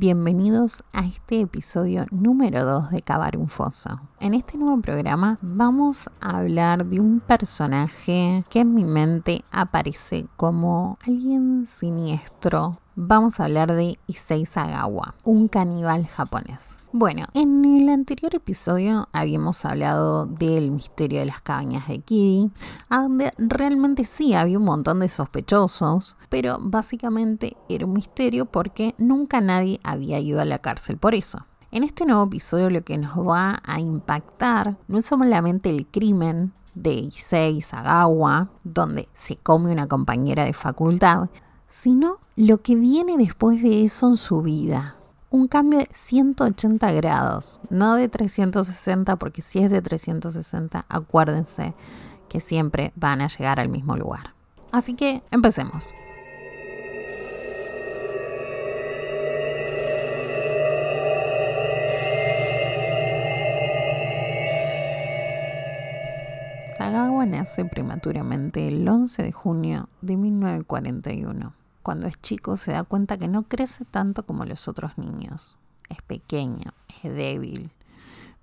Bienvenidos a este episodio número 2 de Cavar un Foso. En este nuevo programa vamos a hablar de un personaje que en mi mente aparece como alguien siniestro, vamos a hablar de Issei Sagawa, un caníbal japonés. Bueno, en el anterior episodio habíamos hablado del misterio de las cabañas de Kiri, donde realmente sí había un montón de sospechosos, pero básicamente era un misterio porque nunca nadie había ido a la cárcel por eso. En este nuevo episodio lo que nos va a impactar no es solamente el crimen de Issei Sagawa, donde se come una compañera de facultad, sino lo que viene después de eso en su vida. Un cambio de 180 grados, no de 360, porque si es de 360, acuérdense que siempre van a llegar al mismo lugar. Así que empecemos. Sagawa nace prematuramente el 11 de junio de 1941. Cuando es chico se da cuenta que no crece tanto como los otros niños. Es pequeño, es débil,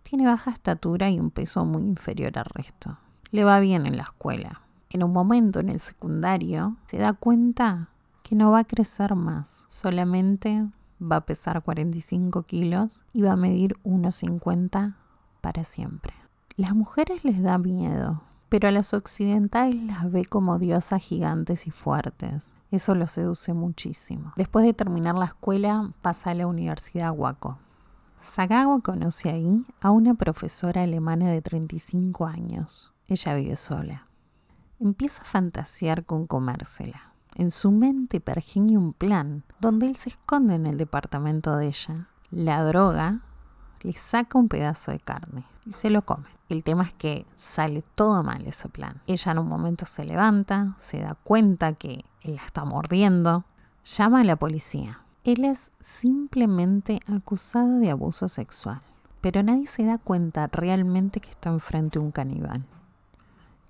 tiene baja estatura y un peso muy inferior al resto. Le va bien en la escuela. En un momento en el secundario se da cuenta que no va a crecer más, solamente va a pesar 45 kilos y va a medir 1,50 para siempre. Las mujeres les da miedo, pero a las occidentales las ve como diosas gigantes y fuertes. Eso lo seduce muchísimo. Después de terminar la escuela, pasa a la Universidad Waco. Sagawa conoce ahí a una profesora alemana de 35 años. Ella vive sola. Empieza a fantasear con comérsela. En su mente pergeña un plan donde él se esconde en el departamento de ella, la droga, le saca un pedazo de carne y se lo come. El tema es que sale todo mal ese plan. Ella en un momento se levanta, se da cuenta que él la está mordiendo, llama a la policía. Él es simplemente acusado de abuso sexual, pero nadie se da cuenta realmente que está enfrente de un caníbal.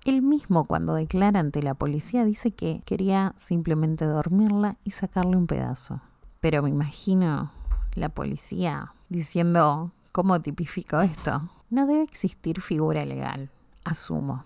Él mismo cuando declara ante la policía dice que quería simplemente dormirla y sacarle un pedazo. Pero me imagino la policía diciendo, ¿cómo tipifico esto? No debe existir figura legal, asumo.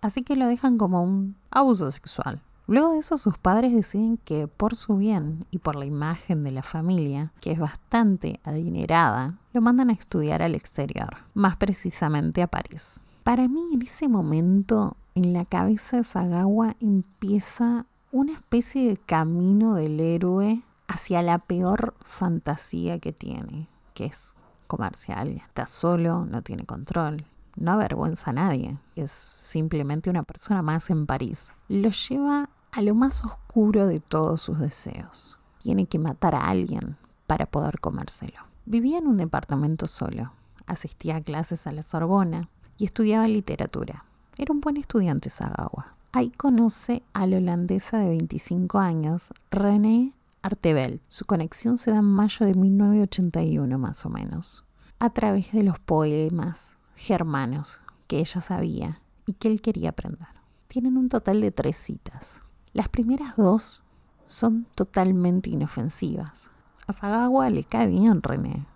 Así que lo dejan como un abuso sexual. Luego de eso sus padres deciden que por su bien y por la imagen de la familia, que es bastante adinerada, lo mandan a estudiar al exterior, más precisamente a París. Para mí en ese momento en la cabeza de Sagawa empieza una especie de camino del héroe hacia la peor fantasía que tiene, que es comerse a alguien. Está solo, no tiene control, no avergüenza a nadie, es simplemente una persona más en París. Lo lleva a lo más oscuro de todos sus deseos. Tiene que matar a alguien para poder comérselo. Vivía en un departamento solo, asistía a clases a la Sorbona y estudiaba literatura. Era un buen estudiante Sagawa. Ahí conoce a la holandesa de 25 años, René Artebel. Su conexión se da en mayo de 1981 más o menos, a través de los poemas germanos que ella sabía y que él quería aprender. Tienen un total de tres citas. Las primeras dos son totalmente inofensivas. A Sagawa le cae bien René,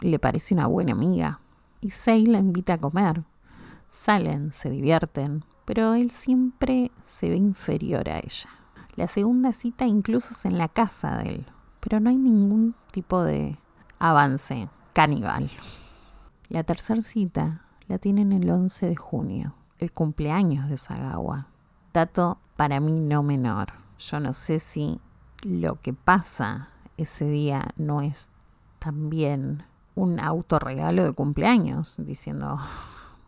le parece una buena amiga y Sei la invita a comer. Salen, se divierten, pero él siempre se ve inferior a ella. La segunda cita incluso es en la casa de él, pero no hay ningún tipo de avance caníbal. La tercera cita la tienen el 11 de junio, el cumpleaños de Sagawa. Dato para mí no menor. Yo no sé si lo que pasa ese día no es también un autorregalo de cumpleaños, diciendo,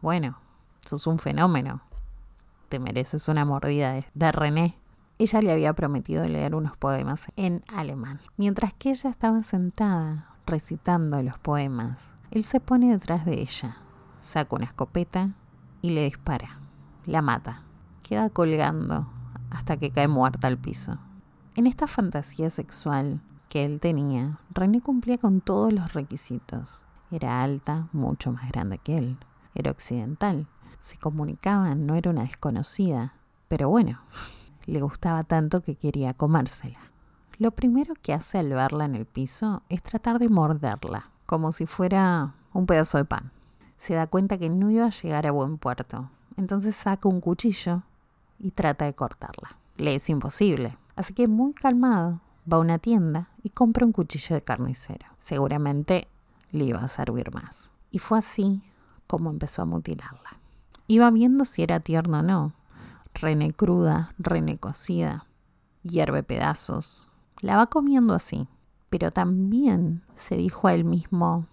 bueno, sos un fenómeno, te mereces una mordida de René ella le había prometido leer unos poemas en alemán. Mientras que ella estaba sentada recitando los poemas, él se pone detrás de ella, saca una escopeta y le dispara. La mata. Queda colgando hasta que cae muerta al piso. En esta fantasía sexual que él tenía, René cumplía con todos los requisitos. Era alta, mucho más grande que él. Era occidental. Se comunicaban, no era una desconocida. Pero bueno, le gustaba tanto que quería comérsela. lo primero que hace al verla en el piso es tratar de morderla, como si fuera un pedazo de pan. Se da cuenta que no iba a llegar a buen puerto, entonces saca un cuchillo y trata de cortarla. Le es imposible, así que muy calmado va a una tienda y compra un cuchillo de carnicero. Seguramente le iba a servir más. Y fue así como empezó a mutilarla. Iba viendo si era tierno o no. Rene cruda, rene cocida, hierve pedazos. La va comiendo así. Pero también se dijo a él mismo,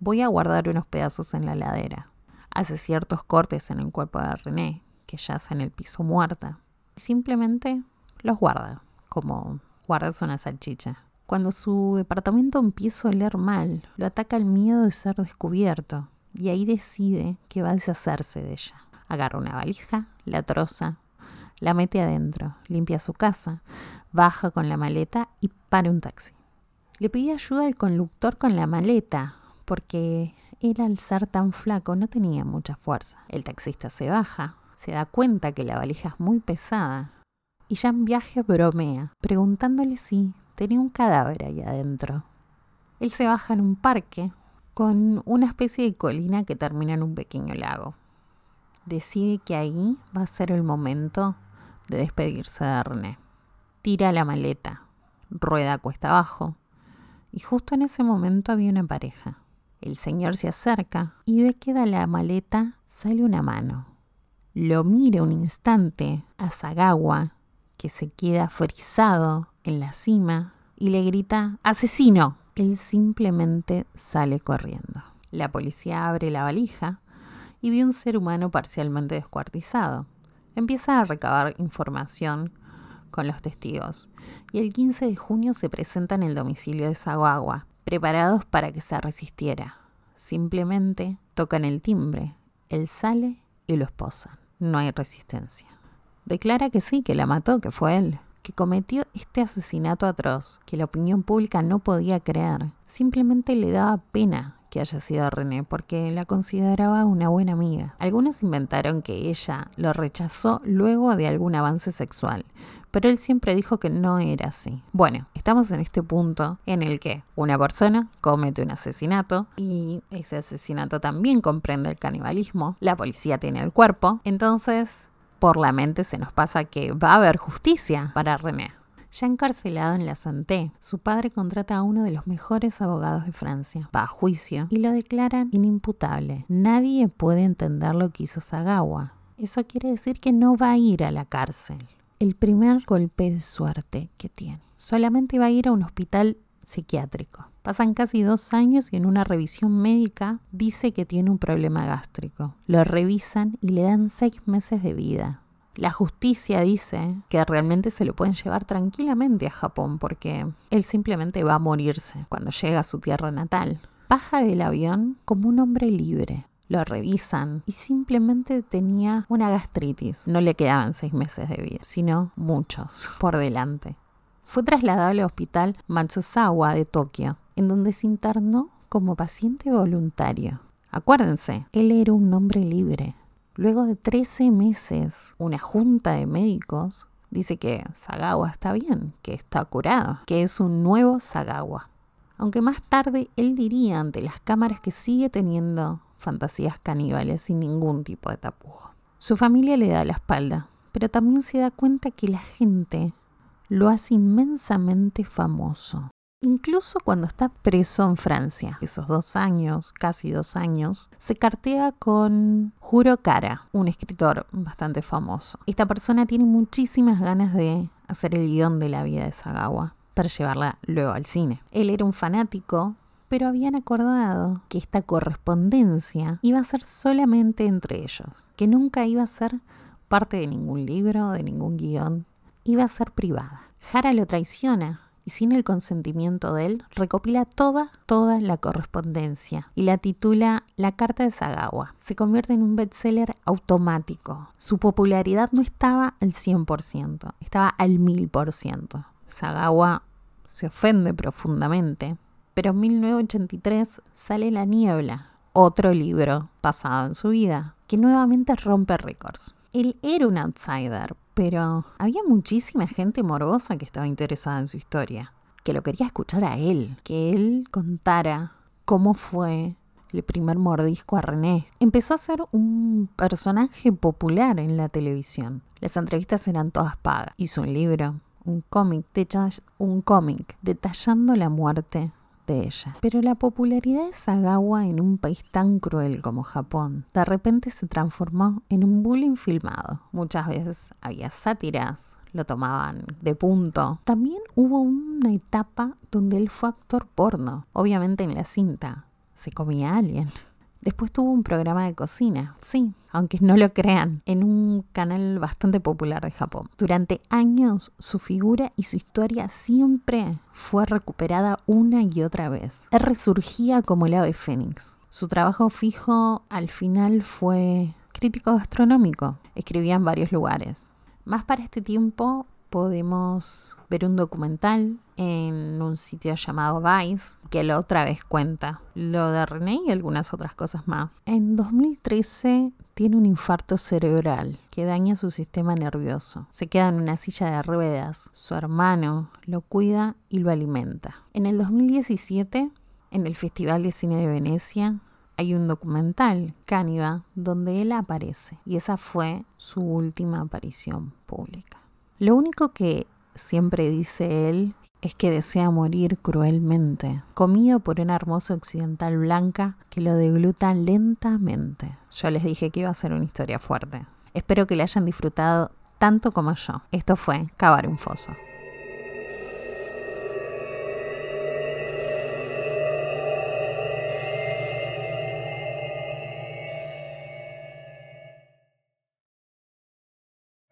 voy a guardar unos pedazos en la ladera. Hace ciertos cortes en el cuerpo de René, que yace en el piso muerta. Simplemente los guarda, como guardas una salchicha. Cuando su departamento empieza a oler mal, lo ataca el miedo de ser descubierto y ahí decide que va a deshacerse de ella. Agarra una valija, la troza, la mete adentro, limpia su casa, baja con la maleta y para un taxi. Le pide ayuda al conductor con la maleta, porque él al ser tan flaco no tenía mucha fuerza. El taxista se baja, se da cuenta que la valija es muy pesada y ya en viaje bromea, preguntándole si tenía un cadáver ahí adentro. Él se baja en un parque con una especie de colina que termina en un pequeño lago. Decide que ahí va a ser el momento de despedirse de René. Tira la maleta, rueda cuesta abajo, y justo en ese momento había una pareja. El señor se acerca y ve que de la maleta sale una mano. Lo mira un instante a Sagawa, que se queda frisado en la cima, y le grita ¡Asesino! Él simplemente sale corriendo. La policía abre la valija y ve un ser humano parcialmente descuartizado. Empieza a recabar información con los testigos y el 15 de junio se presenta en el domicilio de Saguagua, preparados para que se resistiera. Simplemente tocan el timbre, él sale y lo esposan. No hay resistencia. Declara que sí, que la mató, que fue él que cometió este asesinato atroz, que la opinión pública no podía creer. Simplemente le daba pena que haya sido René porque la consideraba una buena amiga. Algunos inventaron que ella lo rechazó luego de algún avance sexual, pero él siempre dijo que no era así. Bueno, estamos en este punto en el que una persona comete un asesinato y ese asesinato también comprende el canibalismo, la policía tiene el cuerpo, entonces por la mente se nos pasa que va a haber justicia para René. Ya encarcelado en la Santé, su padre contrata a uno de los mejores abogados de Francia. Va a juicio y lo declaran inimputable. Nadie puede entender lo que hizo Sagawa. Eso quiere decir que no va a ir a la cárcel. El primer golpe de suerte que tiene. Solamente va a ir a un hospital psiquiátrico. Pasan casi dos años y en una revisión médica dice que tiene un problema gástrico. Lo revisan y le dan seis meses de vida. La justicia dice que realmente se lo pueden llevar tranquilamente a Japón porque él simplemente va a morirse cuando llega a su tierra natal. Baja del avión como un hombre libre. Lo revisan y simplemente tenía una gastritis. No le quedaban seis meses de vida, sino muchos por delante fue trasladado al hospital Matsusawa de Tokio, en donde se internó como paciente voluntario. Acuérdense, él era un hombre libre. Luego de 13 meses, una junta de médicos dice que Sagawa está bien, que está curado, que es un nuevo Sagawa. Aunque más tarde él diría ante las cámaras que sigue teniendo fantasías caníbales sin ningún tipo de tapujo. Su familia le da la espalda, pero también se da cuenta que la gente lo hace inmensamente famoso. Incluso cuando está preso en Francia, esos dos años, casi dos años, se cartea con Juro Cara, un escritor bastante famoso. Esta persona tiene muchísimas ganas de hacer el guion de la vida de Sagawa para llevarla luego al cine. Él era un fanático, pero habían acordado que esta correspondencia iba a ser solamente entre ellos, que nunca iba a ser parte de ningún libro, de ningún guion, iba a ser privada. Jara lo traiciona y sin el consentimiento de él recopila toda, toda la correspondencia y la titula La Carta de Sagawa. Se convierte en un bestseller automático. Su popularidad no estaba al 100%, estaba al 1000%. Sagawa se ofende profundamente, pero en 1983 sale La Niebla, otro libro basado en su vida, que nuevamente rompe récords. Él era un outsider, pero había muchísima gente morbosa que estaba interesada en su historia, que lo quería escuchar a él, que él contara cómo fue el primer mordisco a René. Empezó a ser un personaje popular en la televisión. Las entrevistas eran todas pagas. Hizo un libro, un cómic, un cómic detallando la muerte ella. Pero la popularidad de Sagawa en un país tan cruel como Japón de repente se transformó en un bullying filmado. Muchas veces había sátiras, lo tomaban de punto. También hubo una etapa donde él fue actor porno, obviamente en la cinta. Se comía a alguien. Después tuvo un programa de cocina, sí, aunque no lo crean, en un canal bastante popular de Japón. Durante años su figura y su historia siempre fue recuperada una y otra vez. Él resurgía como el ave fénix. Su trabajo fijo al final fue crítico gastronómico. Escribía en varios lugares. Más para este tiempo podemos ver un documental en un sitio llamado Vice que la otra vez cuenta lo de René y algunas otras cosas más. En 2013 tiene un infarto cerebral que daña su sistema nervioso. Se queda en una silla de ruedas. Su hermano lo cuida y lo alimenta. En el 2017, en el Festival de Cine de Venecia, hay un documental, Cániba, donde él aparece. Y esa fue su última aparición pública. Lo único que siempre dice él es que desea morir cruelmente, comido por una hermosa occidental blanca que lo degluta lentamente. Yo les dije que iba a ser una historia fuerte. Espero que la hayan disfrutado tanto como yo. Esto fue Cavar un Foso.